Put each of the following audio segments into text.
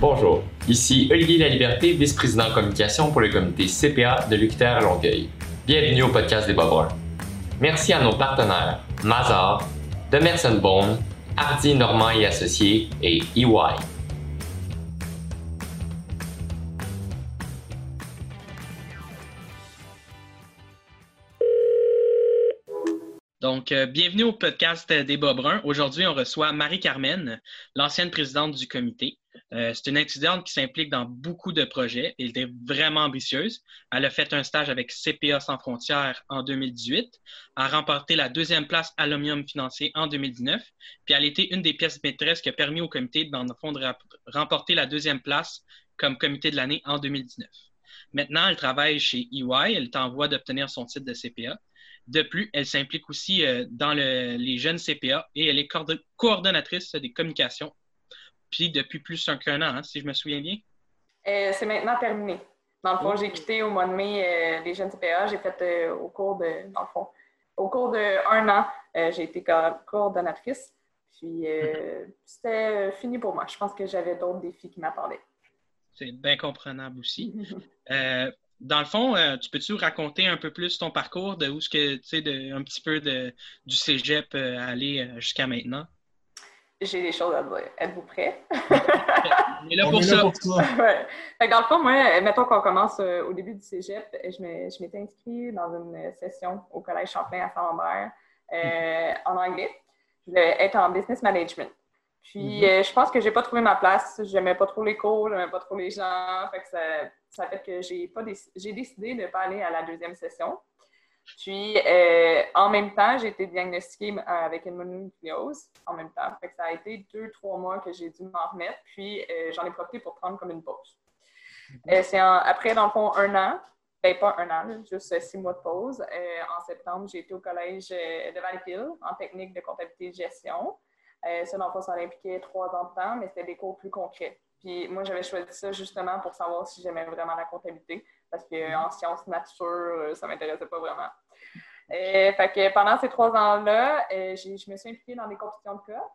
Bonjour, ici Olivier Laliberté, vice-président communication pour le comité CPA de l'UQTR Longueuil. Bienvenue au podcast des Bas Merci à nos partenaires Mazar, Demerson Bone, Hardy Normand et Associés et EY. Donc, euh, bienvenue au podcast des Bruns. Aujourd'hui, on reçoit Marie-Carmen, l'ancienne présidente du comité. Euh, c'est une étudiante qui s'implique dans beaucoup de projets. Elle était vraiment ambitieuse. Elle a fait un stage avec CPA Sans Frontières en 2018, a remporté la deuxième place à financier en 2019, puis elle a été une des pièces maîtresses qui a permis au comité, fond, de remporter la deuxième place comme comité de l'année en 2019. Maintenant, elle travaille chez EY. Elle est en voie d'obtenir son titre de CPA. De plus, elle s'implique aussi euh, dans les jeunes CPA et elle est coordonnatrice des communications puis depuis plus qu'un an, hein, si je me souviens bien. Euh, c'est maintenant terminé. Dans le fond, j'ai quitté au mois de mai euh, les jeunes CPA. J'ai fait au cours de, dans le fond, au cours d'un an, j'ai été coordonnatrice. Puis mhm. c'était fini pour moi. Je pense que j'avais d'autres défis qui m'attendaient. C'est bien comprenable aussi. dans le fond, euh, tu peux-tu raconter un peu plus ton parcours de où ce que tu sais, un petit peu de, du cégep euh, aller euh, jusqu'à maintenant? J'ai des choses à dire. Êtes-vous prêts? On est là pour ça. dans le fond, moi, mettons qu'on commence au début du cégep, je m'étais inscrite dans une session au Collège Champlain à Saint-Lambert en anglais. Je voulais être en business management. Puis, mm-hmm. je pense que j'ai pas trouvé ma place. J'aimais pas trop les cours, j'aimais pas trop les gens. Fait que ça, ça fait que j'ai pas j'ai décidé de ne pas aller à la deuxième session. Puis, euh, en même temps, j'ai été diagnostiquée euh, avec une mononucléose en même temps. Fait que ça a été deux, trois mois que j'ai dû m'en remettre. Puis, euh, j'en ai profité pour prendre comme une pause. c'est après, dans le fond, un an. Ben, pas un an, juste six mois de pause. en septembre, j'ai été au collège de Valleyfield en technique de comptabilité et gestion. Ça, dans le fond, ça impliqué trois ans de temps, mais c'était des cours plus concrets. Puis moi, j'avais choisi ça justement pour savoir si j'aimais vraiment la comptabilité, parce qu'en mhm. sciences nature, euh, ça ne m'intéressait pas vraiment. Fait que pendant ces trois ans-là, euh, je me suis impliquée dans des compétitions de cas.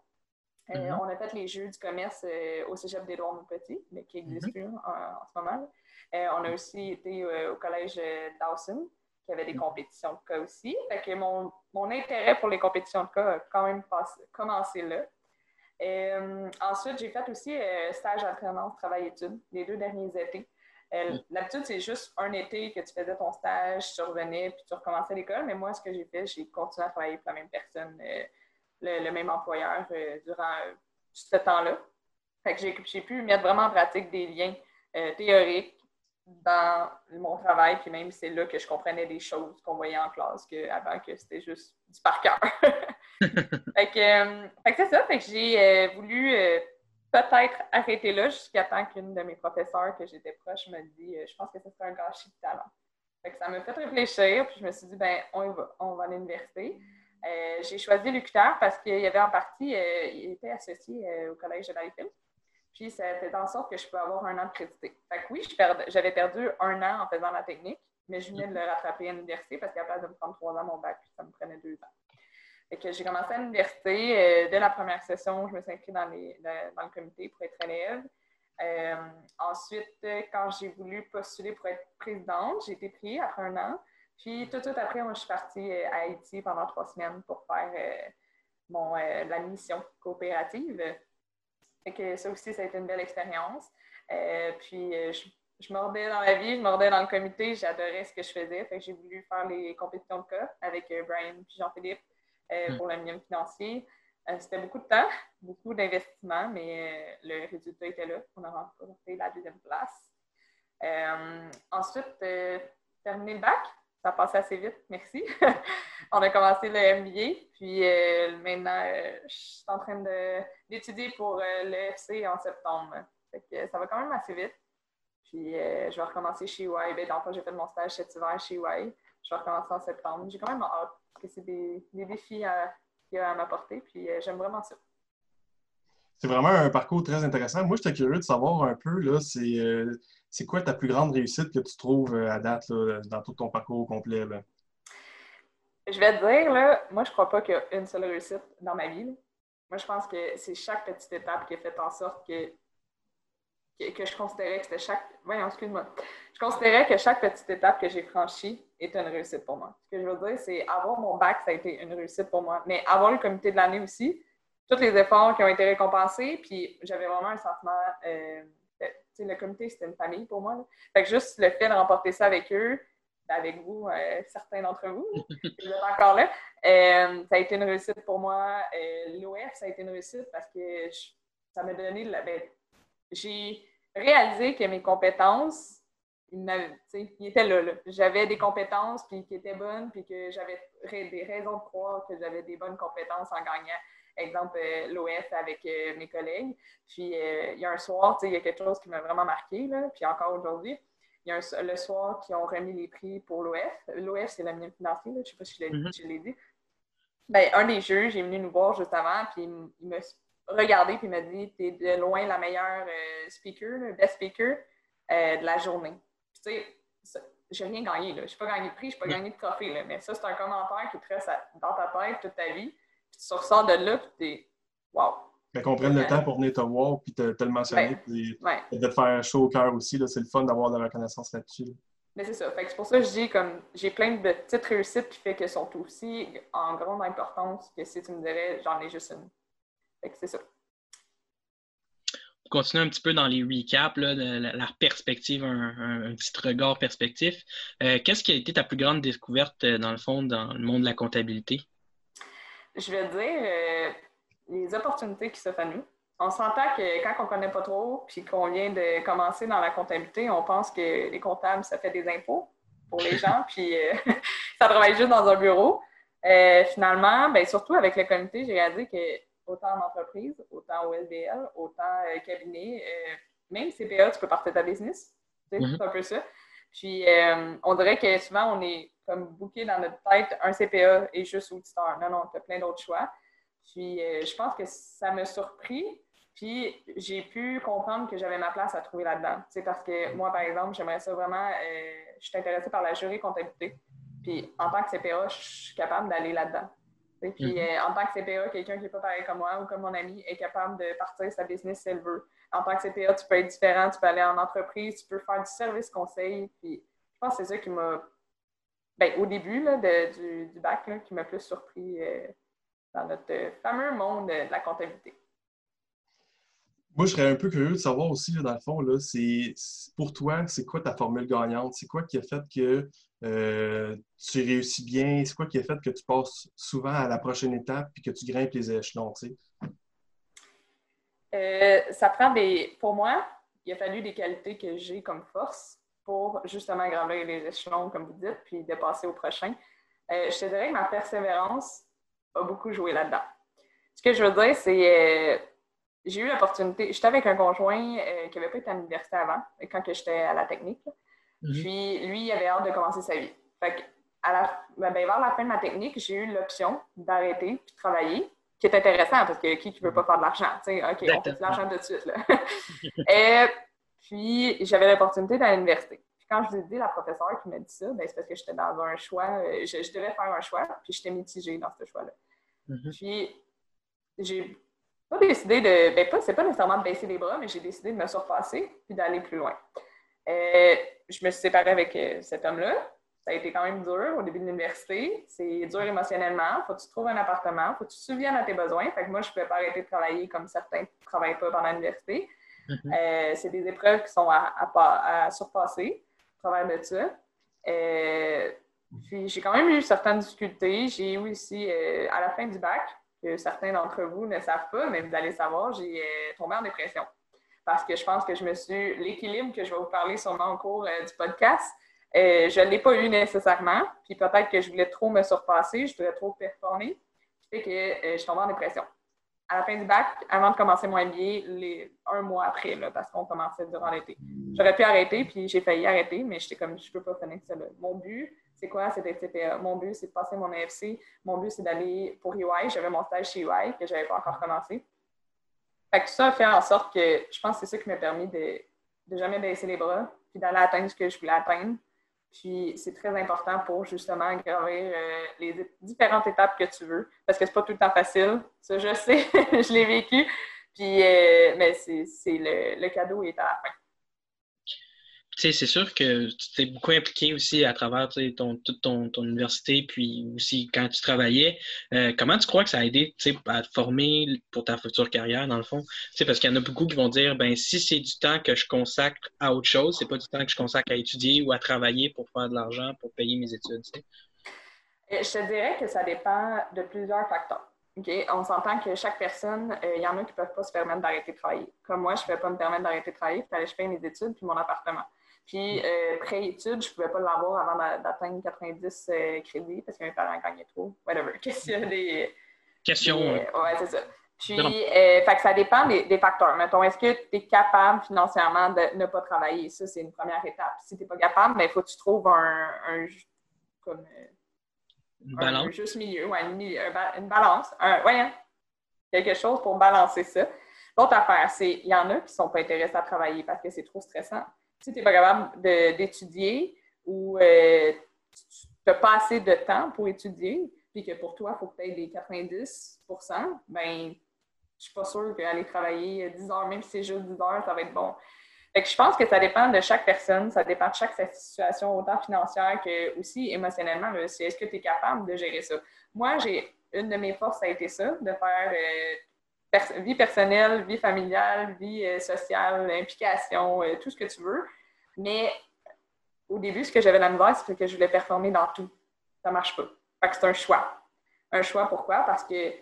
Euh, mhm. On a fait les Jeux du commerce au cégep d'Édouard Petit, mais qui existe mhm. plus en, ce moment. on a aussi été au collège Dawson, qui avait des compétitions de cas aussi. Fait que mon, mon intérêt pour les compétitions de cas a quand même commencé là. Euh, ensuite, j'ai fait aussi euh, stage alternance travail-études les deux derniers étés. Euh, l'habitude, c'est juste un été que tu faisais ton stage, tu revenais, puis tu recommençais l'école. Mais moi, ce que j'ai fait, j'ai continué à travailler pour la même personne, le, même employeur durant ce temps-là. Fait que j'ai pu mettre vraiment en pratique des liens théoriques dans mon travail, puis même c'est là que je comprenais des choses qu'on voyait en classe que, avant que c'était juste du par cœur. fait euh, c'est ça, j'ai euh, voulu euh, peut-être arrêter là jusqu'à temps qu'une de mes professeurs que j'étais proche me dit Je pense que ce serait un gâchis de talent. Fait ça m'a fait réfléchir, puis je me suis dit ben on va, on va à l'université. j'ai choisi l'UQTR parce qu'il y avait en partie, il était associé au Collège de Valleyfield. Puis ça fait en sorte que je peux avoir un an de crédité. Fait que oui, j'avais perdu un an en faisant la technique, mais je venais de le rattraper à l'université parce qu'à place de me prendre trois ans mon bac, ça me prenait deux ans. Fait que j'ai commencé à l'université. Euh, dès la première session, je me suis inscrite dans, le comité pour être élève. Euh, ensuite, quand j'ai voulu postuler pour être présidente, j'ai été prise après un an. Puis tout de suite après, je suis partie euh, à Haïti pendant trois semaines pour faire la mission coopérative. Fait que ça aussi, ça a été une belle expérience. Euh, puis, euh, je, je, mordais dans la vie, je mordais dans le comité, j'adorais ce que je faisais. Fait que j'ai voulu faire les compétitions de cas avec euh, Brian et Jean-Philippe hmm. pour le minimum financier. C'était beaucoup de temps, beaucoup d'investissement, mais le résultat était là. On a remporté la deuxième place. ensuite, terminé le bac, ça a passé assez vite, merci. on a commencé le MBA, puis euh, maintenant, euh, je suis en train d'étudier pour euh, le FC en septembre. ça va quand même assez vite. Puis je vais recommencer chez Y. Ben, dans j'ai fait mon stage cet hiver chez Y. Je vais recommencer en septembre. J'ai quand même hâte, parce que c'est des, défis à, à m'apporter, puis j'aime vraiment ça. C'est vraiment un parcours très intéressant. Moi, j'étais curieux de savoir un peu, là, c'est quoi ta plus grande réussite que tu trouves à date dans tout ton parcours complet? Je vais te dire, là, moi, je crois pas qu'il y a une seule réussite dans ma vie. moi, je pense que c'est chaque petite étape qui a fait en sorte que, que, je considérais que c'était chaque. Je considérais que chaque petite étape que j'ai franchie était une réussite pour moi. Ce que je veux dire, c'est avoir mon bac, ça a été une réussite pour moi. Mais avoir le comité de l'année aussi, tous les efforts qui ont été récompensés, puis j'avais vraiment un sentiment. Euh, le comité, c'était une famille pour moi. Fait que juste le fait de remporter ça avec eux, ben, avec vous, euh, certains d'entre vous, vous êtes encore là, euh, ça a été une réussite pour moi. Euh, L'OF, ça a été une réussite parce que ça m'a donné. Ben, j'ai réalisé que mes compétences, ils, étaient là. là. J'avais des compétences puis qui étaient bonnes, puis que j'avais des raisons de croire que j'avais des bonnes compétences en gagnant exemple, euh, l'OF avec euh, mes collègues. Puis, euh, il y a un soir, il y a quelque chose qui m'a vraiment marqué, là, puis encore aujourd'hui. Il y a le soir qui ont remis les prix pour l'OF. L'OF, c'est la financier, je ne sais pas si je l'ai mm-hmm. dit. Ben, un des juges est venu nous voir juste avant, puis il m'a regardé, puis il m'a dit Tu es de loin la meilleure speaker, le best speaker de la journée. tu sais, j'ai rien gagné. Je n'ai pas gagné de prix, je n'ai pas gagné de trophée. Là, mais ça, c'est un commentaire qui te reste dans ta tête toute ta vie tu ressors de là, puis t'es wow. Mais qu'on prenne le temps pour venir te voir, puis te, te le mentionner, puis de te faire un show au cœur aussi. C'est le fun d'avoir de la reconnaissance là-dessus. Mais c'est ça. c'est pour ça que je dis comme j'ai plein de petites réussites qui fait qu'elles sont aussi en grande importance que si tu me dirais j'en ai juste une. Fait que c'est ça. Pour continuer un petit peu dans les recaps, là, de la, perspective, un, petit regard perspectif, euh, qu'est-ce qui a été ta plus grande découverte, euh, dans le fond, dans le monde de la comptabilité? Je vais dire euh, les opportunités qui s'offrent à nous. On s'entend que quand on ne connaît pas trop, puis qu'on vient de commencer dans la comptabilité, on pense que les comptables, ça fait des impôts pour les gens, puis euh, ça travaille juste dans un bureau. Euh, finalement, ben, surtout avec le comité, j'ai réalisé que autant en entreprise, autant au LBL, autant cabinet, même CPA, tu peux partir ta business. Mm-hmm. C'est un peu ça. Puis, on dirait que souvent, on est comme booké dans notre tête un CPA et juste auditeur. Non, non, tu as plein d'autres choix. Puis euh, je pense que ça m'a surpris. Puis j'ai pu comprendre que j'avais ma place à trouver là-dedans. C'est parce que moi, par exemple, j'aimerais ça vraiment. Euh, je suis intéressée par la jury comptabilité. Puis en tant que CPA, je suis capable d'aller là-dedans. Et puis, mhm. euh, en tant que CPA, quelqu'un qui n'est pas pareil comme moi ou comme mon ami est capable de partir sa business si elle veut. En tant que CPA, tu peux être différent, tu peux aller en entreprise, tu peux faire du service conseil. Puis, je pense que c'est ça qui m'a ben, au début du, bac qui m'a plus surpris euh, dans notre fameux monde de la comptabilité. Moi, je serais un peu curieux de savoir aussi, dans le fond, là, pour toi, c'est quoi ta formule gagnante? C'est quoi qui a fait que euh, tu réussis bien? C'est quoi qui a fait que tu passes souvent à la prochaine étape et que tu grimpes les échelons? Euh, ça prend des. Pour moi, il a fallu des qualités que j'ai comme force pour justement gravir les échelons, comme vous dites, puis de passer au prochain. Euh, je te dirais que ma persévérance a beaucoup joué là-dedans. Ce que je veux dire, c'est euh, j'ai eu l'opportunité. J'étais avec un conjoint euh, qui n'avait pas été à l'université avant, quand j'étais à la technique. Mhm. Puis lui, il avait hâte de commencer sa vie. Fait à la, ben, ben, vers la fin de ma technique, j'ai eu l'option d'arrêter puis de travailler, qui est intéressant parce que qui ne veut pas faire de l'argent? OK, on fait de l'argent tout de suite. Là. Et, puis, j'avais l'opportunité d'aller à l'université. Puis, quand je vous ai dit, la professeure qui m'a dit ça, ben, c'est parce que j'étais dans un choix, euh, je, devais faire un choix, puis j'étais mitigée dans ce choix-là. Mm-hmm. Puis, j'ai pas décidé de. Ben, pas, c'est pas nécessairement de baisser les bras, mais j'ai décidé de me surpasser puis d'aller plus loin. Euh, je me suis séparée avec euh, cet homme-là. Ça a été quand même dur au début de l'université. C'est dur émotionnellement. Faut que tu trouves un appartement. Faut que tu te souviennes à tes besoins. Fait que moi, je ne pouvais pas arrêter de travailler comme certains ne travaillent pas pendant l'université. Mhm. Euh, c'est des épreuves qui sont à, surpasser à travers de ça. Euh, puis j'ai quand même eu certaines difficultés. J'ai eu aussi, euh, à la fin du bac, que certains d'entre vous ne savent pas, mais vous allez savoir, j'ai tombé en dépression. Parce que je pense que je me suis. L'équilibre que je vais vous parler sûrement au cours du podcast, je ne l'ai pas eu nécessairement. Puis peut-être que je voulais trop me surpasser, je voulais trop performer. Ce qui fait que je suis tombée en dépression à la fin du bac, avant de commencer mon MBA, un mois après, parce qu'on commençait durant l'été. J'aurais pu arrêter, puis j'ai failli arrêter, mais j'étais comme, je peux pas finir ça. Mon but, c'est quoi? D'être CPA. Mon but, c'est de passer mon AFC. Mon but, c'est d'aller pour UI. J'avais mon stage chez UI que j'avais pas encore commencé. Fait que tout ça a fait en sorte que je pense que c'est ça qui m'a permis de, de jamais baisser les bras, puis d'aller atteindre ce que je voulais atteindre. Puis c'est très important pour justement gravir euh, les différentes étapes que tu veux. Parce que c'est pas tout le temps facile. Ça, je sais, je l'ai vécu. Puis, euh, mais c'est le, le cadeau est à la fin c'est sûr que tu t'es beaucoup impliqué aussi à travers ton, toute ton, ton, université, puis aussi quand tu travaillais. Euh, comment tu crois que ça a aidé à te former pour ta future carrière, dans le fond? parce qu'il y en a beaucoup qui vont dire ben si c'est du temps que je consacre à autre chose, c'est pas du temps que je consacre à étudier ou à travailler pour faire de l'argent, pour payer mes études. Euh, je te dirais que ça dépend de plusieurs facteurs. On s'entend que chaque personne, euh, il y en a qui ne peuvent pas se permettre d'arrêter de travailler. Comme moi, je ne pouvais pas me permettre d'arrêter de travailler, il fallait que je paye mes études puis mon appartement. Puis, euh, pré-études, je ne pouvais pas l'avoir avant d'atteindre 90 euh, crédits parce que mes parents gagnaient trop. Whatever. Question des. Question. ouais, c'est ça. Puis, euh, fait que ça dépend des, facteurs. Mettons, est-ce que tu es capable financièrement de ne pas travailler? Ça, c'est une première étape. Si tu n'es pas capable, il ben, faut que tu trouves un, un comme, une balance. Un juste milieu, ouais, une, une, balance. Un, ouais, hein. quelque chose pour balancer ça. L'autre affaire, c'est il y en a qui ne sont pas intéressés à travailler parce que c'est trop stressant si tu n'es pas capable d'étudier ou euh, tu n'as pas assez de temps pour étudier, puis que pour toi, il faut que tu aies des 90% ben je suis pas sûre qu'aller travailler 10 heures, même si c'est juste 10 heures, ça va être bon. Fait je pense que ça dépend de chaque personne, ça dépend de chaque situation, autant financière que aussi émotionnellement. Est-ce que tu es capable de gérer ça? Moi, j'ai une de mes forces, ça a été ça, de faire euh, vie personnelle, vie familiale, vie euh, sociale, implication, euh, tout ce que tu veux. Mais au début, ce que j'avais la misère, c'est que je voulais performer dans tout. Ça ne marche pas. Fait que c'est un choix. Un choix pourquoi? Parce que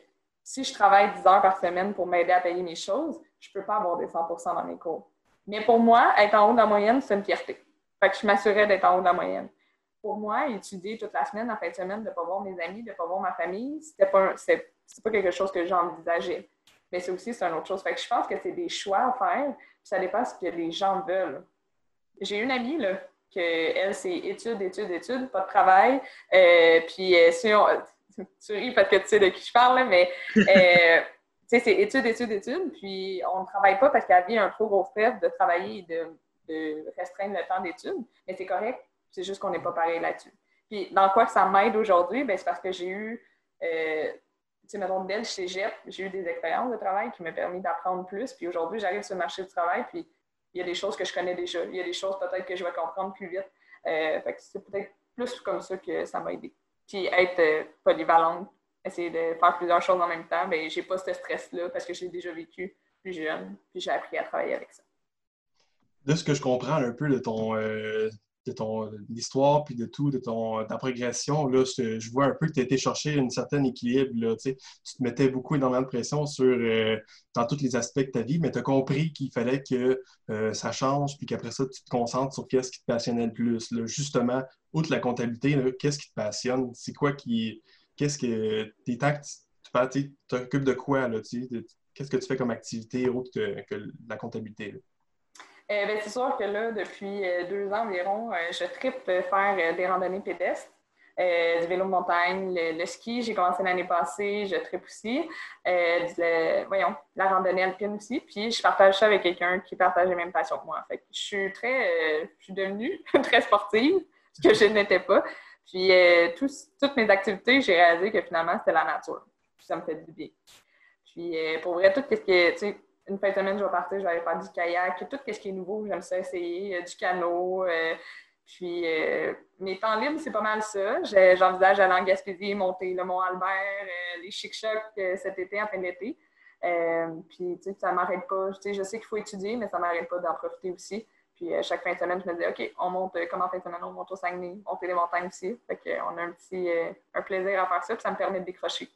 si je travaille 10 heures par semaine pour m'aider à payer mes choses, je ne peux pas avoir des 100% dans mes cours. Mais pour moi, être en haut de la moyenne, c'est une fierté. Fait que je m'assurais d'être en haut de la moyenne. Pour moi, étudier toute la semaine, en fin de semaine, de ne pas voir mes amis, de ne pas voir ma famille, ce n'était pas, pas quelque chose que j'envisageais mais c'est aussi c'est une autre chose. Fait que je pense que c'est des choix à faire, ça dépend ce que les gens veulent. J'ai une amie, là, que elle, c'est études, études, études, pas de travail. Euh, puis euh, si on. Tu ris parce que tu sais de qui je parle, mais euh, tu sais, c'est études, études, études. Puis on ne travaille pas parce qu'elle vit un trop gros stress de travailler et de, de restreindre le temps d'études. Mais c'est correct, c'est juste qu'on n'est pas pareil là-dessus. Puis dans quoi ça m'aide aujourd'hui, ben, c'est parce que j'ai eu sais, mettons, dès le cégep, j'ai eu des expériences de travail qui m'ont permis d'apprendre plus. Puis aujourd'hui, j'arrive sur le marché du travail, puis il y a des choses que je connais déjà. Il y a des choses peut-être que je vais comprendre plus vite. Euh, fait que c'est peut-être plus comme ça que ça m'a aidé. Puis être euh, polyvalente, essayer de faire plusieurs choses en même temps, bien, j'ai pas ce stress-là parce que j'ai déjà vécu plus jeune, puis j'ai appris à travailler avec ça. De ce que je comprends un peu de ton, euh, de ton histoire puis de tout, de ton, ta progression, là, je, vois un peu que tu as été chercher un certain équilibre. Là, tu te mettais beaucoup énormément de pression sur, euh, dans tous les aspects de ta vie, mais tu as compris qu'il fallait que euh, ça change puis qu'après ça, tu te concentres sur qu'est-ce qui te passionnait le plus. Là. Justement, outre la comptabilité, qu'est-ce qui te passionne? C'est quoi qui. Qu'est-ce que. Tes temps tu t'occupes de quoi? Qu'est-ce que tu fais comme activité autre que, la comptabilité? Euh, ben, c'est sûr que là, depuis euh, deux ans environ, euh, je tripe faire des randonnées pédestres. du vélo de montagne, le, ski, j'ai commencé l'année passée, je tripe aussi. voyons, la randonnée alpine aussi. Puis je partage ça avec quelqu'un qui partage les mêmes passions que moi. Fait je suis très, je suis devenue très sportive, ce que je n'étais pas. Puis toutes mes activités, j'ai réalisé que finalement, c'était la nature. Puis ça me fait du bien. Puis pour vrai, tout ce qui est, une fin de semaine, je vais partir, je vais aller faire du kayak, tout ce qui est nouveau, j'aime ça essayer, euh, du canot. Euh, puis euh, mes temps libres, c'est pas mal ça. J'envisage d'aller en Gaspésie, monter le Mont Albert, les chic-chocs cet été, en fin d'été. puis, tu sais, ça m'arrête pas. Je sais qu'il faut étudier, mais ça m'arrête pas d'en profiter aussi. Puis, chaque fin de semaine, je me dis, OK, on monte, comme en fin de semaine, on monte au Saguenay, monter les montagnes aussi. Fait qu'on a un petit un plaisir à faire ça, puis ça me permet de décrocher.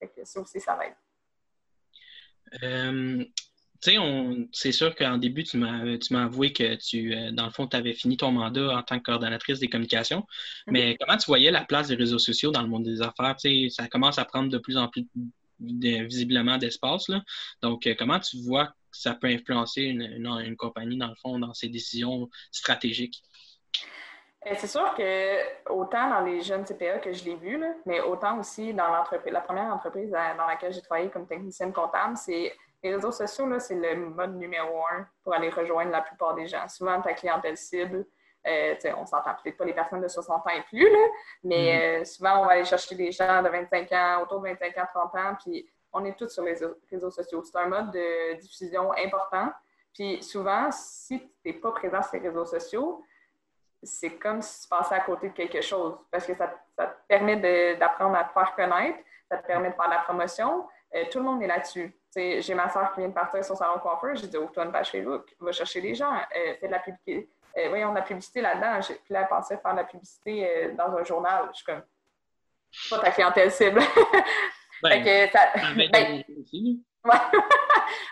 Fait que ça aussi, ça m'aide c'est sûr qu'en début, tu m'as avoué que tu, euh, dans le fond, tu avais fini ton mandat en tant que coordonnatrice des communications. Mm-hmm. Mais comment tu voyais la place des réseaux sociaux dans le monde des affaires? ça commence à prendre de plus en plus visiblement d'espace. Donc, euh, comment tu vois que ça peut influencer une, compagnie, dans le fond, dans ses décisions stratégiques? Euh, c'est sûr que autant dans les jeunes CPA que je l'ai vu, mais autant aussi dans l'entreprise, la première entreprise dans laquelle j'ai travaillé comme technicienne comptable, c'est les réseaux sociaux, c'est le mode numéro un pour aller rejoindre la plupart des gens. Souvent, ta clientèle cible, Euh, on s'entend peut-être pas les personnes de 60 ans et plus, là, mais mm-hmm. souvent, on va aller chercher des gens de 25 ans, autour de 25 ans, 30 ans, puis on est tous sur les réseaux sociaux. C'est un mode de diffusion important. Puis souvent, si tu n'es pas présent sur les réseaux sociaux, c'est comme si tu passais à côté de quelque chose parce que ça, te permet d'apprendre à te faire connaître, ça te permet de faire de la promotion. Euh, tout le monde est là-dessus. J'ai ma soeur qui vient de partir sur salon coiffeur. J'ai dit, ouvre-toi une page Facebook, va chercher les gens, euh, fais de la publicité. Euh, voyons, de la publicité là-dedans. Puis là, elle pensait faire de la publicité dans un journal. Je suis comme, pas ta clientèle cible. Ben, que ça, ben,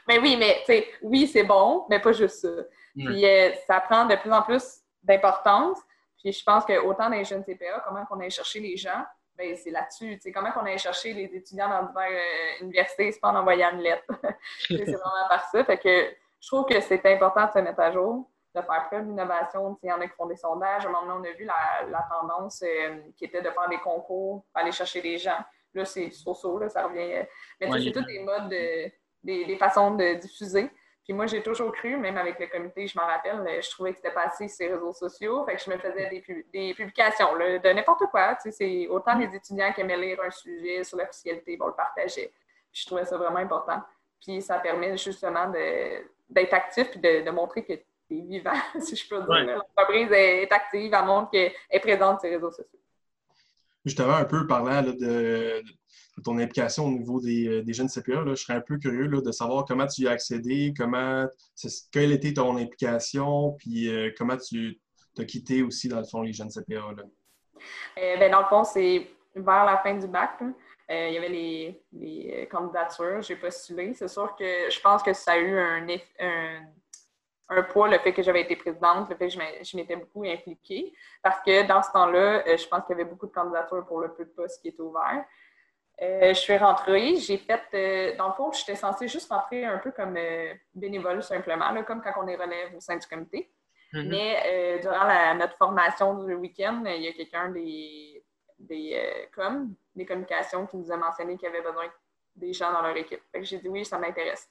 mais oui, mais oui, c'est bon, mais pas juste ça. Puis ça prend de plus en plus d'importance. Puis je pense que autant dans les jeunes CPA, comment on aille chercher les gens, ben c'est là-dessus. Comment qu'on aille chercher les étudiants dans diverses euh, universités, c'est pas en envoyant une lettre. c'est vraiment par ça. Fait que je trouve que c'est important de se mettre à jour, de faire preuve d'innovation. Il y en a qui font des sondages. À un moment donné, on a vu la, tendance euh, qui était de faire des concours, pour aller chercher les gens. Là, c'est so-so, là, ça revient. Euh, mais c'est tous des modes, des, des façons de diffuser. Puis moi, j'ai toujours cru, même avec le comité, je m'en rappelle, je trouvais que c'était passé sur les réseaux sociaux. Fait que je me faisais des, publications de n'importe quoi. Tu sais, c'est autant les étudiants qui aimaient lire un sujet sur l'officialité, vont le partager. je trouvais ça vraiment important. Puis ça permet justement d'être actif et de, montrer que tu es vivant, si je peux dire. L'entreprise est active, elle montre qu'elle est présente sur les réseaux sociaux. Justement, un peu parlant de, ton implication au niveau des, euh, jeunes CPA. je serais un peu curieux de savoir comment tu y as accédé, comment, quelle était ton implication, puis euh, comment tu as quitté aussi, dans le fond, les jeunes CPA. Là? Euh, ben, dans le fond, c'est vers la fin du bac. il y avait les, les candidatures, j'ai postulé. C'est sûr que je pense que ça a eu un, un, poids, le fait que j'avais été présidente, le fait que je m'étais beaucoup impliquée. Parce que dans ce temps-là, je pense qu'il y avait beaucoup de candidatures pour le peu de postes qui étaient ouverts. Euh, je suis rentrée, j'ai fait, euh, dans le fond, j'étais censée juste rentrer un peu comme euh, bénévole simplement, comme quand on est relève au sein du comité. Mm-hmm. Mais durant notre formation du week-end, il y a quelqu'un des, des, com, des communications qui nous a mentionné qu'il y avait besoin des gens dans leur équipe. J'ai dit oui, ça m'intéresse.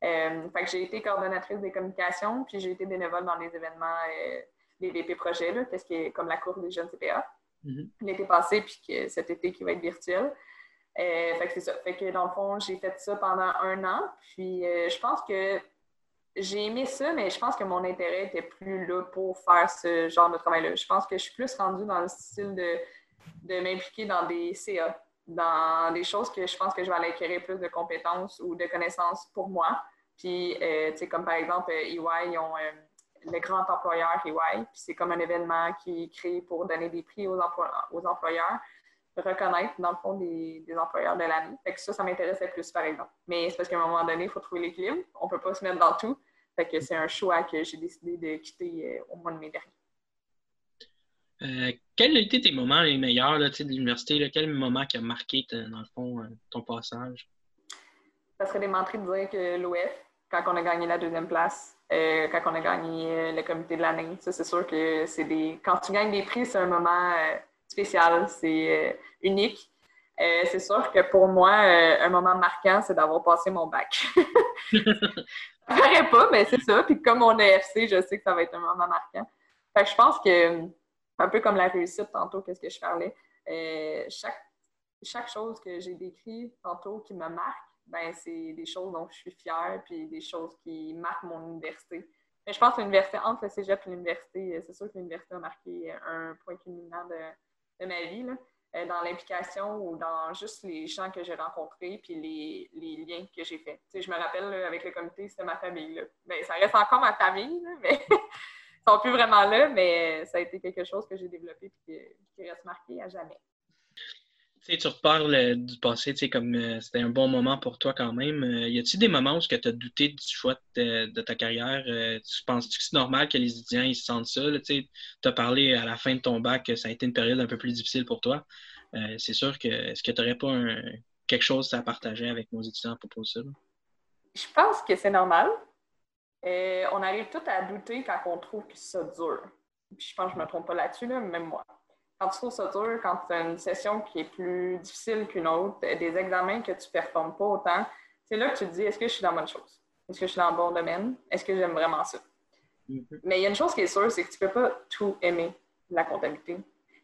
Fait que j'ai été coordonnatrice des communications, puis j'ai été bénévole dans les événements des VP projets, qu'est-ce qui est comme la cour des jeunes CPA. Mm-hmm. L'été passé, puis que cet été qui va être virtuel. Euh, fait que c'est ça. Fait que dans le fond, j'ai fait ça pendant un an. Puis euh, je pense que j'ai aimé ça, mais je pense que mon intérêt était plus là pour faire ce genre de travail-là. Je pense que je suis plus rendue dans le style de, de m'impliquer dans des CA, dans des choses que je pense que je vais aller acquérir plus de compétences ou de connaissances pour moi. Puis, euh, tu sais, comme par exemple, EY, ils ont le grand employeur EY, puis c'est comme un événement qui créé pour donner des prix aux, employeurs reconnaître, dans le fond, des, employeurs de l'année. Fait ça, ça m'intéressait plus, par exemple. Mais c'est parce qu'à un moment donné, il faut trouver l'équilibre. On ne peut pas se mettre dans tout. Fait c'est un choix que j'ai décidé de quitter euh, au mois de mai dernier. Euh, quels ont été tes moments les meilleurs là, de l'université? Quel moment qui a marqué, dans le fond, euh, ton passage? Ça serait démontré de dire que l'OF, quand on a gagné la deuxième place, quand on a gagné le comité de l'année, ça, c'est sûr que c'est des. Quand tu gagnes des prix, c'est un moment spécial, c'est euh, unique. Euh, c'est sûr que pour moi, euh, un moment marquant, c'est d'avoir passé mon bac. ça paraît pas, mais c'est ça. Puis comme on est FC, je sais que ça va être un moment marquant. Fait que je pense que, un peu comme la réussite tantôt, qu'est-ce que je parlais, chaque, chaque chose que j'ai décrit tantôt qui me marque, ben, c'est des choses dont je suis fière, puis des choses qui marquent mon université. Mais je pense que l'université, entre le cégep et l'université, c'est sûr que l'université a marqué un point culminant de, de ma vie, euh, dans l'implication ou dans juste les gens que j'ai rencontrés puis les, les liens que j'ai faits. je me rappelle, avec le comité, c'était ma famille. Là. Ben, ça reste encore ma famille, mais sont plus vraiment là, mais ça a été quelque chose que j'ai développé et qui reste marqué à jamais tu reparles du passé, comme euh, c'était un bon moment pour toi quand même. Euh, y a-t-il des moments où tu as douté du choix de, ta carrière? Euh, tu penses-tu que c'est normal que les étudiants ils se sentent ça? Tu as parlé à la fin de ton bac que ça a été une période un peu plus difficile pour toi. c'est sûr que est-ce que tu n'aurais pas quelque chose à partager avec nos étudiants à propos de ça? Je pense que c'est normal. On arrive tout à douter quand on trouve que ça dure. je pense que je ne me trompe pas là-dessus, même moi quand tu trouves ça dur, quand tu as une session qui est plus difficile qu'une autre, des examens que tu ne performes pas autant, c'est là que tu te dis est-ce que je suis dans la bonne chose? Est-ce que je suis dans le bon domaine? Est-ce que j'aime vraiment ça? Mm-hmm. Mais il y a une chose qui est sûre, c'est que tu ne peux pas tout aimer la comptabilité.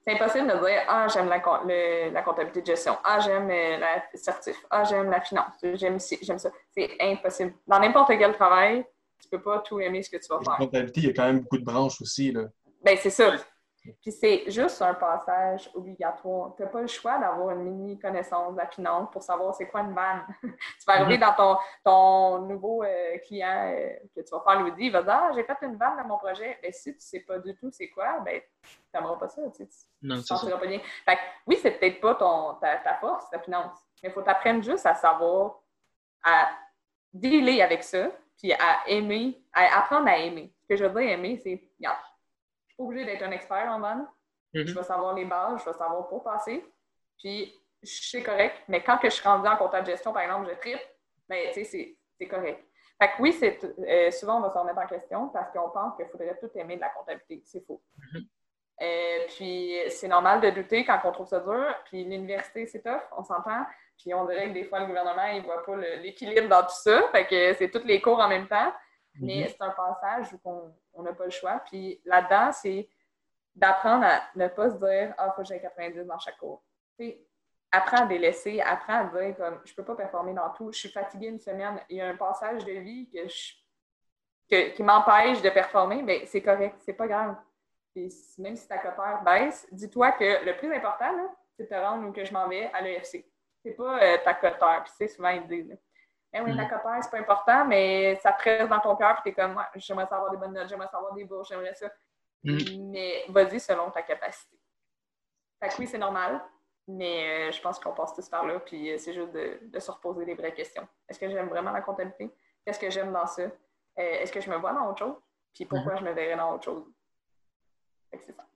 C'est impossible de dire Ah, j'aime la, la, comptabilité de gestion. Ah, j'aime euh, la certif. Ah, j'aime la finance. J'aime j'aime ça. C'est impossible. Dans n'importe quel travail, tu ne peux pas tout aimer ce que tu vas faire. La comptabilité, il y a quand même beaucoup de branches aussi. Là. Ben, c'est ça. Puis c'est juste un passage obligatoire. Tu n'as pas le choix d'avoir une mini connaissance de la finance pour savoir c'est quoi une vanne. tu vas arriver dans ton, ton nouveau euh, client euh, que tu vas faire lui dire, il va dire Ah, j'ai fait une vanne dans mon projet. Mais si tu ne sais pas du tout c'est quoi, ben, tu n'aimeras pas ça. Tu ne te pas bien. Fait oui, c'est peut-être pas ton, ta, ta, force, ta finance, mais il faut t'apprendre juste à savoir, à dealer avec ça, puis à aimer, à apprendre à aimer. Ce que je veux dire aimer, c'est, regarde, pas obligé d'être un expert en vanne. Mm-hmm. Je vais savoir les bases, je vais savoir pour passer. Puis, c'est correct. Mais quand que je suis rendue en comptable gestion, par exemple, je tripe, mais tu sais, c'est correct. Fait que oui, c'est, euh, souvent, on va se remettre en question parce qu'on pense qu'il faudrait tout aimer de la comptabilité. C'est faux. Mm-hmm. Euh, puis, c'est normal de douter quand on trouve ça dur. Puis, l'université, c'est tough, on s'entend. Puis, on dirait que des fois, le gouvernement, il ne voit pas l'équilibre dans tout ça. Fait que c'est tous les cours en même temps. Mais mhm. c'est un passage où on n'a pas le choix. Puis là-dedans, c'est d'apprendre à ne pas se dire Ah, il faut que j'ai 90 dans chaque cours. apprends à délaisser, apprends à dire comme je peux pas performer dans tout, je suis fatiguée une semaine, il y a un passage de vie que qui m'empêche de performer, mais c'est correct, c'est pas grave. Même si ta coteur baisse, dis-toi que le plus important, c'est de te rendre où que je m'en vais à l'EFC. C'est pas euh, ta coteur. Puis c'est souvent ils disent eh oui, ta mm. copain, c'est pas important, mais ça te reste dans ton cœur, puis t'es comme, ouais, j'aimerais savoir des bonnes notes, j'aimerais savoir des bourses, j'aimerais ça. Mm. Mais vas-y selon ta capacité. Fait que oui, c'est normal, mais euh, je pense qu'on passe tous par là, puis euh, c'est juste de, se reposer les vraies questions. Est-ce que j'aime vraiment la comptabilité? Qu'est-ce que j'aime dans ça? Euh, est-ce que je me vois dans autre chose? Puis pourquoi mm-hmm. je me verrais dans autre chose? Que c'est ça.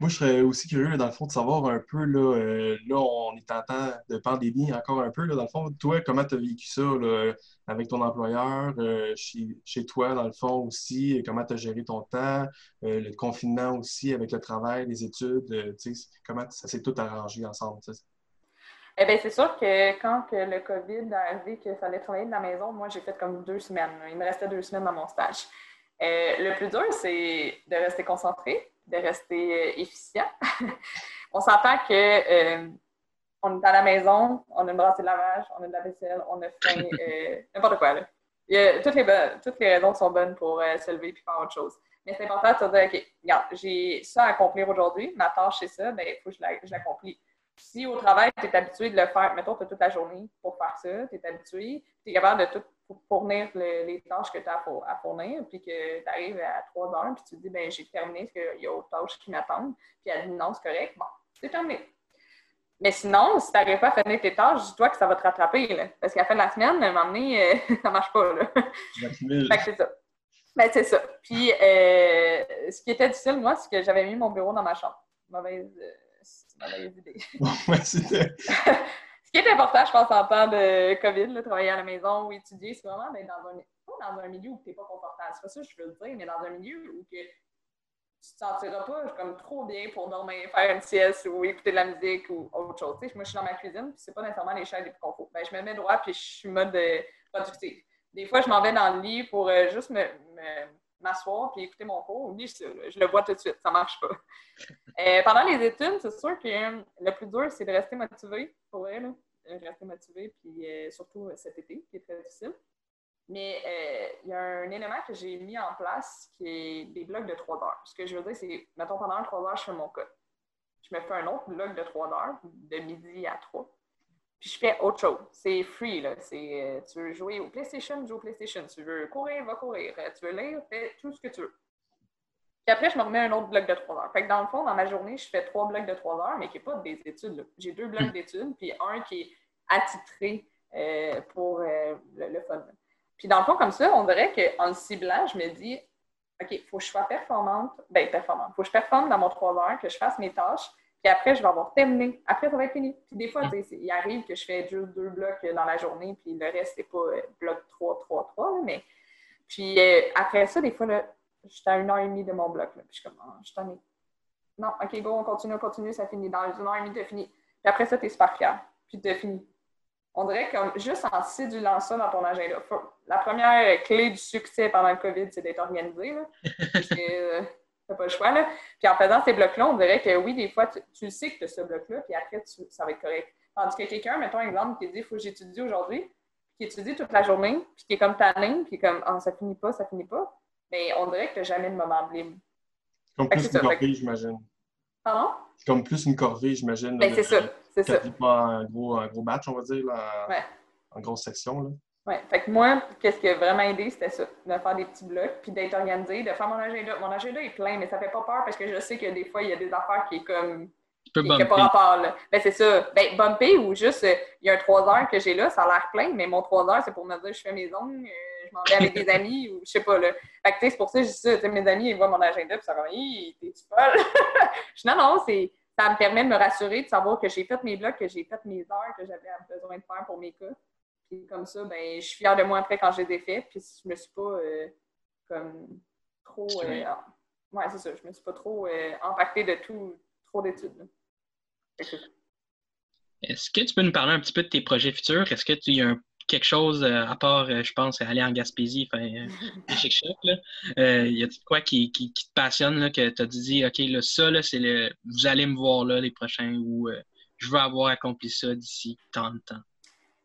Moi, je serais aussi curieux, dans le fond, de savoir un peu, là, euh, là on est en temps de pandémie encore un peu, là, dans le fond, toi, comment tu as vécu ça là, avec ton employeur, euh, chez, toi, dans le fond aussi, comment tu as géré ton temps, euh, le confinement aussi avec le travail, les études, comment ça s'est tout arrangé ensemble? Eh bien, c'est sûr que quand que le COVID a arrivé, qu'il fallait travailler de la maison, moi, j'ai fait comme deux semaines. Il me restait deux semaines dans mon stage. le plus dur, c'est de rester concentré, de rester euh, efficient. on s'entend que euh, on est à la maison, on a une brassée de lavage, on a de la vaisselle, on a faim, euh, n'importe quoi. toutes, les toutes les raisons sont bonnes pour se lever et faire autre chose. Mais c'est important de se dire, OK, regarde, j'ai ça à accomplir aujourd'hui, ma tâche c'est ça, ben, il faut que je l'accomplis. Si au travail, tu es habitué de le faire, mettons, tu as toute la journée pour faire ça, tu es habitué, tu es capable de tout pour fournir les tâches que tu as à fournir, puis que tu arrives à 3 heures, puis tu te dis, ben j'ai terminé, parce qu'il y a autre tâches qui m'attendent, puis elle dit non, c'est correct, bon, c'est terminé. Mais sinon, si tu n'arrives pas à finir tes tâches, dis-toi que ça va te rattraper, là, parce qu'à la fin de la semaine, à un moment donné, euh, ça ne marche pas. Là. fait que c'est ça. Ben, c'est ça. Puis, euh, ce qui était difficile, moi, c'est que j'avais mis mon bureau dans ma chambre. Mauvaise, euh, mauvaise idée. Ce qui est important, je pense, en temps de COVID, travailler à la maison ou étudier, c'est vraiment d'être dans un, dans un milieu où tu n'es pas confortable. C'est pas ça que je veux dire, mais dans un milieu où tu te sentiras pas comme trop bien pour dormir, faire une sieste ou écouter de la musique ou autre chose. moi, je suis dans ma cuisine, puis c'est pas nécessairement les chaises les plus confort. Ben, je me mets droit, puis je suis mode euh, productif. Des fois, je m'en vais dans le lit pour euh, juste me, m'asseoir puis écouter mon cours. Oui, je, je, le vois tout de suite, ça marche pas. Euh, pendant les études, c'est sûr que le plus dur, c'est de rester motivé, pour elle, rester motivé, puis euh, surtout cet été, qui est très difficile. Mais euh, il y a un élément que j'ai mis en place qui est des blocs de 3 heures. Ce que je veux dire, c'est, mettons, pendant 3 heures, je fais mon code. Je me fais un autre bloc de 3 heures, de midi à 3. Puis je fais autre chose. C'est free, là. C'est, euh, tu veux jouer au PlayStation, joue au PlayStation. Tu veux courir, va courir. Euh, tu veux lire, fais tout ce que tu veux. Puis après, je me remets un autre bloc de 3 heures. Fait que dans le fond, dans ma journée, je fais trois blocs de 3 heures, mais qui n'est pas des études. J'ai deux blocs hmm. d'études, puis un qui est attitré euh, pour le, fun. Puis dans le fond, comme ça, on dirait qu'en le ciblant, je me dis, OK, il faut que je sois performante. Ben, performante. Il faut que je performe dans mon 3 heures, que je fasse mes tâches. Puis après, je vais avoir terminé. Après, ça va être fini. Puis des fois, il arrive que je fais juste deux blocs dans la journée, puis le reste, c'est pas euh, bloc 3, 3, 3. mais... Puis euh, après ça, des fois, là, j'étais à une heure et demie de mon bloc. Là, puis je suis comme, oh, je t'en ai. Non, OK, go, on continue, on continue, ça finit. Dans une heure et demie, tu fini. Puis après ça, tu es super fier. Puis tu as fini. on dirait comme juste en cédulant ça dans ton agenda. La première clé du succès pendant le COVID, c'est d'être organisé. Là. Euh, pas le choix. Là. Puis en faisant ces blocs-là, on dirait que oui, des fois, tu, sais que tu as ce bloc-là, puis après, ça va être correct. Tandis que quelqu'un, mettons un exemple, qui dit il faut que j'étudie aujourd'hui, qui étudie toute la journée, puis qui est comme tanné, puis comme ah, ça finit pas, ça finit pas, mais on dirait que tu n'as jamais de moment libre. Comme plus une corvée, j'imagine. Pardon? Comme plus une corvée, j'imagine. Ben, c'est ça. C'est ça. pas un gros, un gros batch, on va dire, là, ouais. en grosse section. Là. Oui. Fait que moi, qu'est-ce qui a vraiment aidé, c'était ça, de faire des petits blocs, puis d'être organisé, de faire mon agenda. Mon agenda est plein, mais ça fait pas peur parce que je sais que des fois, il y a des affaires qui est comme. Qui pas rapport, là. Ben, c'est ça. Ben, bumpé ou juste, euh, il y a un 3 heures que j'ai là, ça a l'air plein, mais mon 3 heures, c'est pour me dire, je fais mes ongles, euh, je m'en vais avec des amis, ou je sais pas, là. Fait que, c'est pour ça que je dis ça. mes amis, ils voient mon agenda, puis ils sont comme, t'es-tu folle? je dis, non, non, c'est ça me permet de me rassurer, de savoir que j'ai fait mes blocs, que j'ai fait mes heures que j'avais besoin de faire pour mes cas. Puis comme ça, ben, je suis fière de moi après quand je les ai faits. Puis je me suis pas euh, comme trop. Euh, ouais, c'est ça. Je me suis pas trop euh, impactée de tout, trop d'études. Est-ce que tu peux nous parler un petit peu de tes projets futurs? Est-ce que tu y a quelque chose, à part, je pense, aller en Gaspésie, des chic là? y a-t-il quoi qui, qui, te passionne, là, que tu as dit, OK, là, ça, là, c'est le. Vous allez me voir là les prochains ou je veux avoir accompli ça d'ici tant de temps?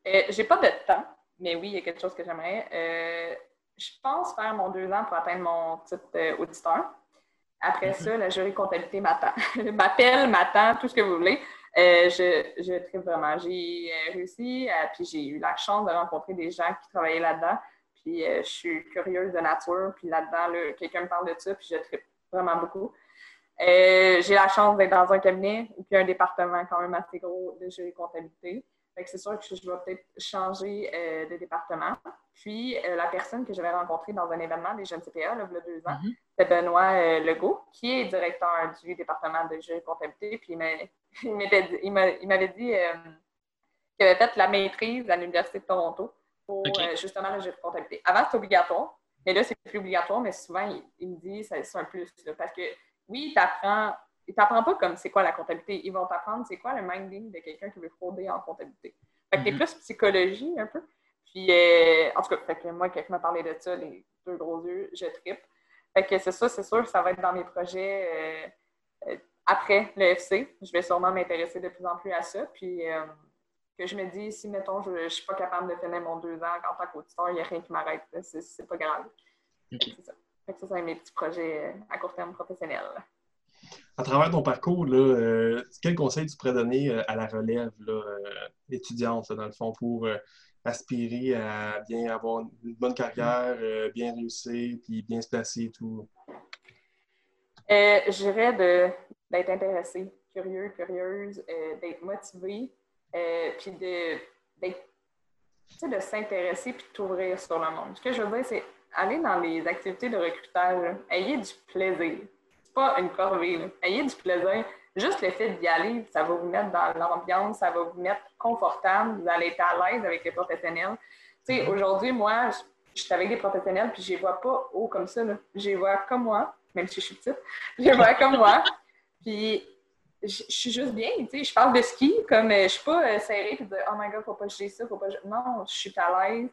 Euh, j'ai pas de temps, mais oui, il y a quelque chose que j'aimerais. Euh, je pense faire mon deux ans pour atteindre mon titre euh, auditeur. Après mhm. ça, la jury comptabilité m'attend. m'appelle, m'attend, tout ce que vous voulez. Je, je vraiment. J'ai réussi, puis j'ai eu la chance de rencontrer des gens qui travaillaient là-dedans. Puis je suis curieuse de nature. Puis là-dedans, quelqu'un me parle de ça, puis je tripe vraiment beaucoup. j'ai la chance d'être dans un cabinet puis un département quand même assez gros de jury comptabilité c'est sûr que je vais peut-être changer euh, de département. Puis, euh, la personne que j'avais rencontrée dans un événement des jeunes CPA, là, il y a deux ans, mm-hmm. c'est Benoît euh, Legault, qui est directeur du département de jeux et comptabilité. Puis, il m'avait dit qu'il avait fait la maîtrise à l'Université de Toronto pour justement le jeu de comptabilité. Avant, c'était obligatoire, mais là, c'est plus obligatoire, mais souvent, il, me dit que c'est un plus. parce que oui, tu apprends ils t'apprennent pas comme c'est quoi la comptabilité. Ils vont t'apprendre c'est quoi le minding de quelqu'un qui veut frauder en comptabilité. Fait que t'es mhm. plus psychologie un peu. Puis, euh, en tout cas, fait que moi, quelqu'un m'a parlé de ça, les deux gros yeux, je tripe. Fait que c'est ça, c'est sûr, ça va être dans mes projets euh, euh, après le FC. Je vais sûrement m'intéresser de plus en plus à ça. Puis, que je me dis, si, mettons, je ne suis pas capable de finir mon deux ans en tant qu'auditeur, il n'y a rien qui m'arrête. C'est pas grave. C'est ça. Fait que ça, c'est mes petits projets à court terme professionnels à travers ton parcours, euh, quel conseil tu pourrais donner euh, à la relève euh, étudiante, dans le fond, pour aspirer à bien avoir une bonne carrière, bien réussir, puis bien se placer et tout? je dirais d'être intéressé, curieux, curieuse, d'être motivé, puis de, de s'intéresser puis de t'ouvrir sur le monde. Ce que je veux dire, c'est aller dans les activités de recrutage, ayez du plaisir pas une corvée. Ayez du plaisir. Juste le fait d'y aller, ça va vous mettre dans l'ambiance, ça va vous mettre confortable, vous allez être à l'aise avec les professionnels. Tu sais, mhm. aujourd'hui, moi, je, suis avec des professionnels, puis je les vois pas haut comme ça. Là. Je les vois comme moi, même si je suis petite. Je les vois comme moi. Puis je, suis juste bien, tu sais. Je parle de ski, comme je suis pas euh, serrée, puis de « Oh my God, faut pas que je ça, faut pas que Non, je suis à l'aise.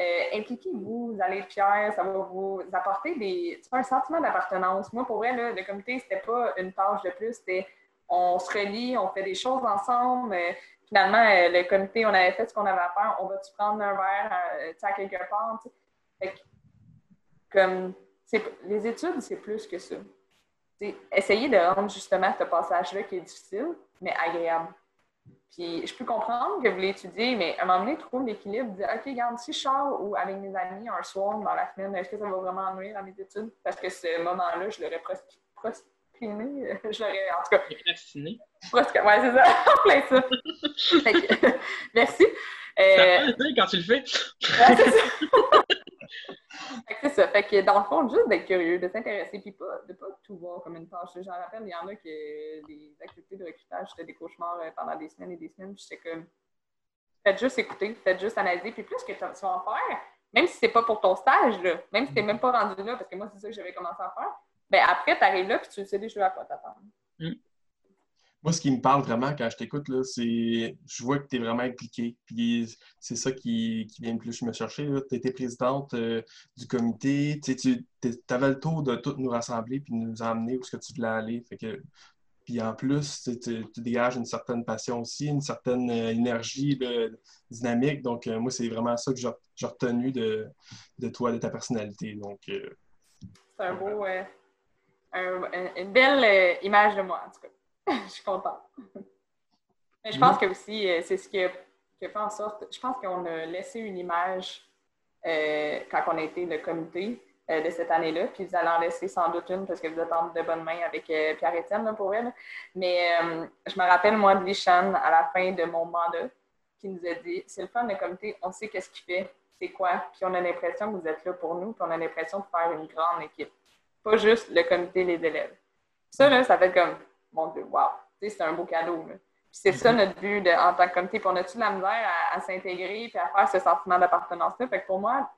Euh, impliquez-vous, vous allez être fiers, ça va vous apporter des, un sentiment d'appartenance. Moi, pour vrai, le comité, c'était pas une tâche de plus, c'était on se relie, on fait des choses ensemble. Euh, finalement, euh, le comité, on avait fait ce qu'on avait à faire, on va-tu prendre un verre à quelque part? comme, les études, c'est plus que ça. Essayez de rendre justement ce passage-là qui est difficile, mais agréable. Puis je peux comprendre que vous l'étudiez, mais à un moment donné, trouver l'équilibre, dire OK, regarde, si je sors ou avec mes amis un soir dans la semaine, est-ce que ça va vraiment nuire à mes études? Parce que ce moment-là, je l'aurais prostiné. Je l'aurais, en tout cas. Procrastiné. Ouais, c'est ça. en plein ça. merci. Euh... Ça quand tu le fais. ouais, c'est ça. Fait que dans le fond, juste d'être curieux, de s'intéresser, puis pas, de pas tout voir comme une tâche. J'en rappelle, il y en a que des activités de recrutage, c'était des cauchemars euh, pendant des semaines et des semaines. Puis j'étais comme, faites juste écouter, faites juste analyser. Puis plus que tu vas en faire, même si c'est pas pour ton stage, là, même si tu n'es même pas rendu là, parce que moi, c'est ça que j'avais commencé à faire, ben après, tu arrives là, puis tu sais déjà à quoi t'attendre. Mm. Moi, ce qui me parle vraiment quand je t'écoute, c'est je vois que tu es vraiment impliqué. Puis c'est ça qui, vient le plus me chercher. Tu étais présidente euh, du comité. Tu avais le tour de tout nous rassembler puis nous emmener où ce que tu voulais aller. Fait que, puis en plus, tu, dégages une certaine passion aussi, une certaine euh, énergie dynamique. Donc, euh, moi, c'est vraiment ça que j'ai retenu de, de, toi, de ta personnalité. Donc, c'est un beau, une belle image de moi, en tout cas. je suis contente. Mais je pense que aussi, euh, c'est ce qui a, fait en sorte. Je pense qu'on a laissé une image euh, quand on a été le comité euh, de cette année-là. Puis vous allez en laisser sans doute une parce que vous êtes en de bonnes mains avec Pierre-Étienne pour elle. Mais je me rappelle, moi, de Lichan à la fin de mon mandat qui nous a dit c'est le fun, le comité, on sait qu'est-ce qu'il fait, c'est quoi. Puis on a l'impression que vous êtes là pour nous, puis on a l'impression de faire une grande équipe. Pas juste le comité, les élèves. Ça, là, ça fait comme mon Dieu, wow, c'est un beau cadeau. c'est ça notre but en tant que comité. Puis on a-tu de la misère à, s'intégrer et à faire ce sentiment d'appartenance-là? Fait que pour moi,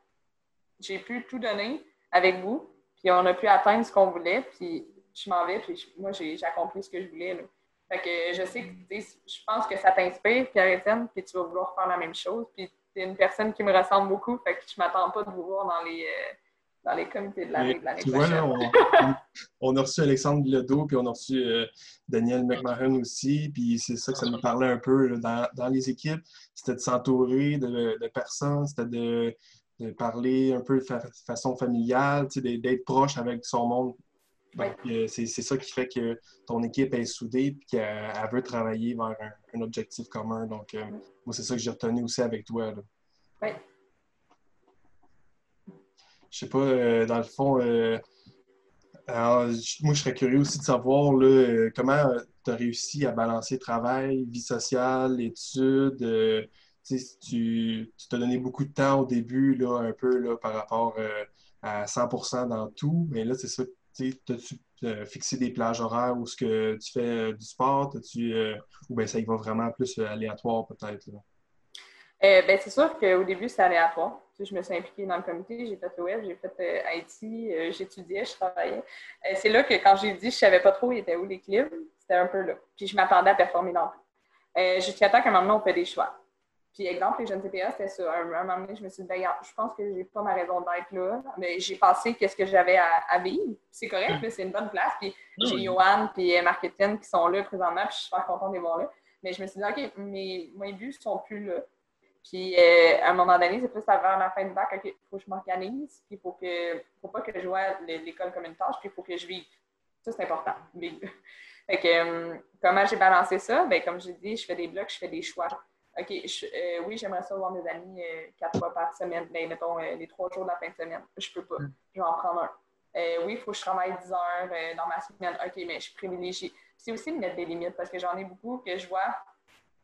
j'ai pu tout donner avec vous, puis on a pu atteindre ce qu'on voulait, puis je m'en vais, puis moi, j'ai accompli ce que je voulais. Fait que je sais que, je pense que ça t'inspire, Pierre-Étienne, puis tu vas vouloir faire la même chose. Puis tu es une personne qui me ressemble beaucoup, fait que je m'attends pas de vous voir dans les, euh, dans les comités de l'année Tu vois, on, a reçu Alexandre Ledo, puis on a reçu euh, Daniel McMahon aussi, puis c'est ça que ça nous parlait un peu dans, dans, les équipes. C'était de s'entourer de, de, personnes, c'était de, de, parler un peu de façon familiale, d'être proche avec son monde. Euh, c'est ça qui fait que ton équipe est soudée et qu'elle veut travailler vers un, objectif commun. Donc, euh, moi, c'est ça que j'ai retenu aussi avec toi. Oui je sais pas, euh, dans le fond, euh, moi, je serais curieux aussi de savoir là, euh, comment tu as réussi à balancer travail, vie sociale, études. tu t'as donné beaucoup de temps au début, là, un peu là, par rapport à 100% dans tout, mais là, c'est ça. As-tu fixé des plages horaires où ce que tu fais du sport? tu ou bien ça y va vraiment plus aléatoire peut-être? ben, c'est sûr qu'au début, c'est aléatoire je me suis impliquée dans le comité, j'ai fait le web, j'ai fait euh, Haïti, euh, j'étudiais, je travaillais. Euh, c'est là que quand j'ai dit je savais pas trop où étaient où les clips, c'était un peu là. Puis je m'attendais à performer dans tout. Jusqu'à temps qu'à un moment donné, on fait des choix. Puis exemple, les jeunes CPA, c'était ça. Un, un, moment donné, je me suis dit, ben, je pense que j'ai pas ma raison d'être là, mais j'ai passé qu'est-ce que j'avais à, vivre. C'est correct, c'est une bonne place. Puis j'ai Johan puis Marketing qui sont là présentement, puis je suis super contente de les voir là. Mais je me suis dit, OK, mes, mes buts sont plus là. Puis, euh, à un moment donné, c'est plus avant la fin du bac, OK, il faut que je m'organise, puis il faut, que, faut pas que je vois l'école comme une tâche, puis il faut que je vive. Ça, c'est important, Fait que, euh, comment j'ai balancé ça? Bien, comme j'ai dit, je fais des blocs, je fais des choix. OK, euh, oui, j'aimerais ça voir mes amis quatre fois par semaine, mais ben, mettons les trois jours de la fin de semaine. Je peux pas. Mm. Je vais en prendre un. oui, il faut que je travaille 10 heures dans ma semaine. OK, mais je privilégie. C'est aussi de mettre des limites parce que j'en ai beaucoup que je vois,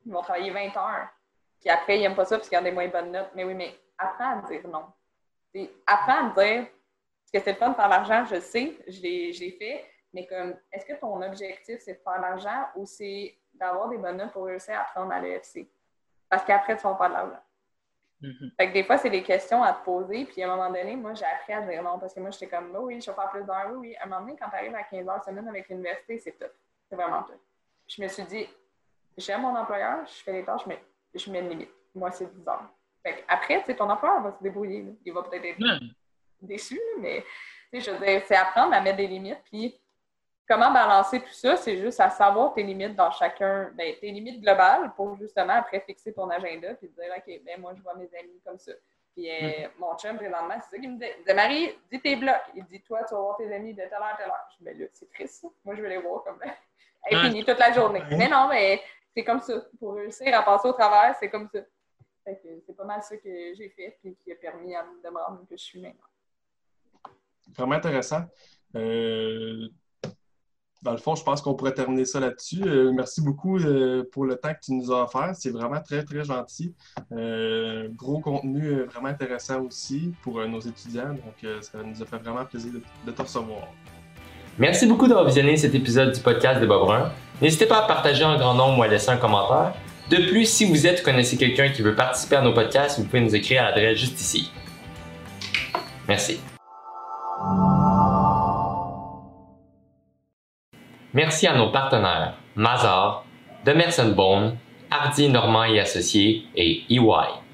ils vont travailler 20 heures puis après, ils n'aiment pas ça parce qu'ils ont des moins bonnes notes. Mais oui, mais apprends à dire non. apprends à dire que c'est le fun de faire l'argent, je sais, je l'ai fait, mais comme est-ce que ton objectif, c'est de faire l'argent ou c'est d'avoir des bonnes notes pour réussir à prendre à l'EFC? Parce qu'après, tu vas faire de l'argent. Mm-hmm. Fait que des fois, c'est des questions à te poser. Puis à un moment donné, moi, j'ai appris à dire non parce que moi, j'étais comme, oh, oui, je vais faire plus d'heures. Oui, oui. À un moment donné, quand tu arrives à 15 heures semaine avec l'université, c'est top. C'est vraiment top. Je me suis dit, j'aime mon employeur, je fais les tâches, mais je mets une limite. Moi, c'est 10 heures. Fait après, ton employeur va se débrouiller. Il va peut-être être, déçu, mais je veux dire, c'est apprendre à mettre des limites. Puis comment balancer tout ça, c'est juste à savoir tes limites dans chacun, ben, tes limites globales pour justement après fixer ton agenda puis dire, OK, ben moi, je vois mes amis comme ça. Puis euh, mm. mon chum, présentement, c'est ça qu'il me dit. Marie, dis tes blocs. Il dit, toi, tu vas voir tes amis de telle heure à telle heure. Je dis, ben là, c'est triste. Moi, je vais les voir comme fini toute la journée. Mais non, mais c'est comme ça. Pour réussir à passer au travers, c'est comme ça. c'est pas mal ça que j'ai fait et qui a permis à, me rendre que je suis maintenant. Vraiment intéressant. Euh, dans le fond, je pense qu'on pourrait terminer ça là-dessus. Euh, merci beaucoup euh, pour le temps que tu nous as offert. C'est vraiment très, très gentil. gros contenu vraiment intéressant aussi pour nos étudiants. Donc, ça nous a fait vraiment plaisir de, te recevoir. Merci beaucoup d'avoir visionné cet épisode du podcast de Bob Brun. N'hésitez pas à partager un grand nombre ou à laisser un commentaire. De plus, si vous êtes ou connaissez quelqu'un qui veut participer à nos podcasts, vous pouvez nous écrire à l'adresse juste ici. Merci. Merci à nos partenaires Mazar, Demerson Bone, Hardy Normand et Associés et EY.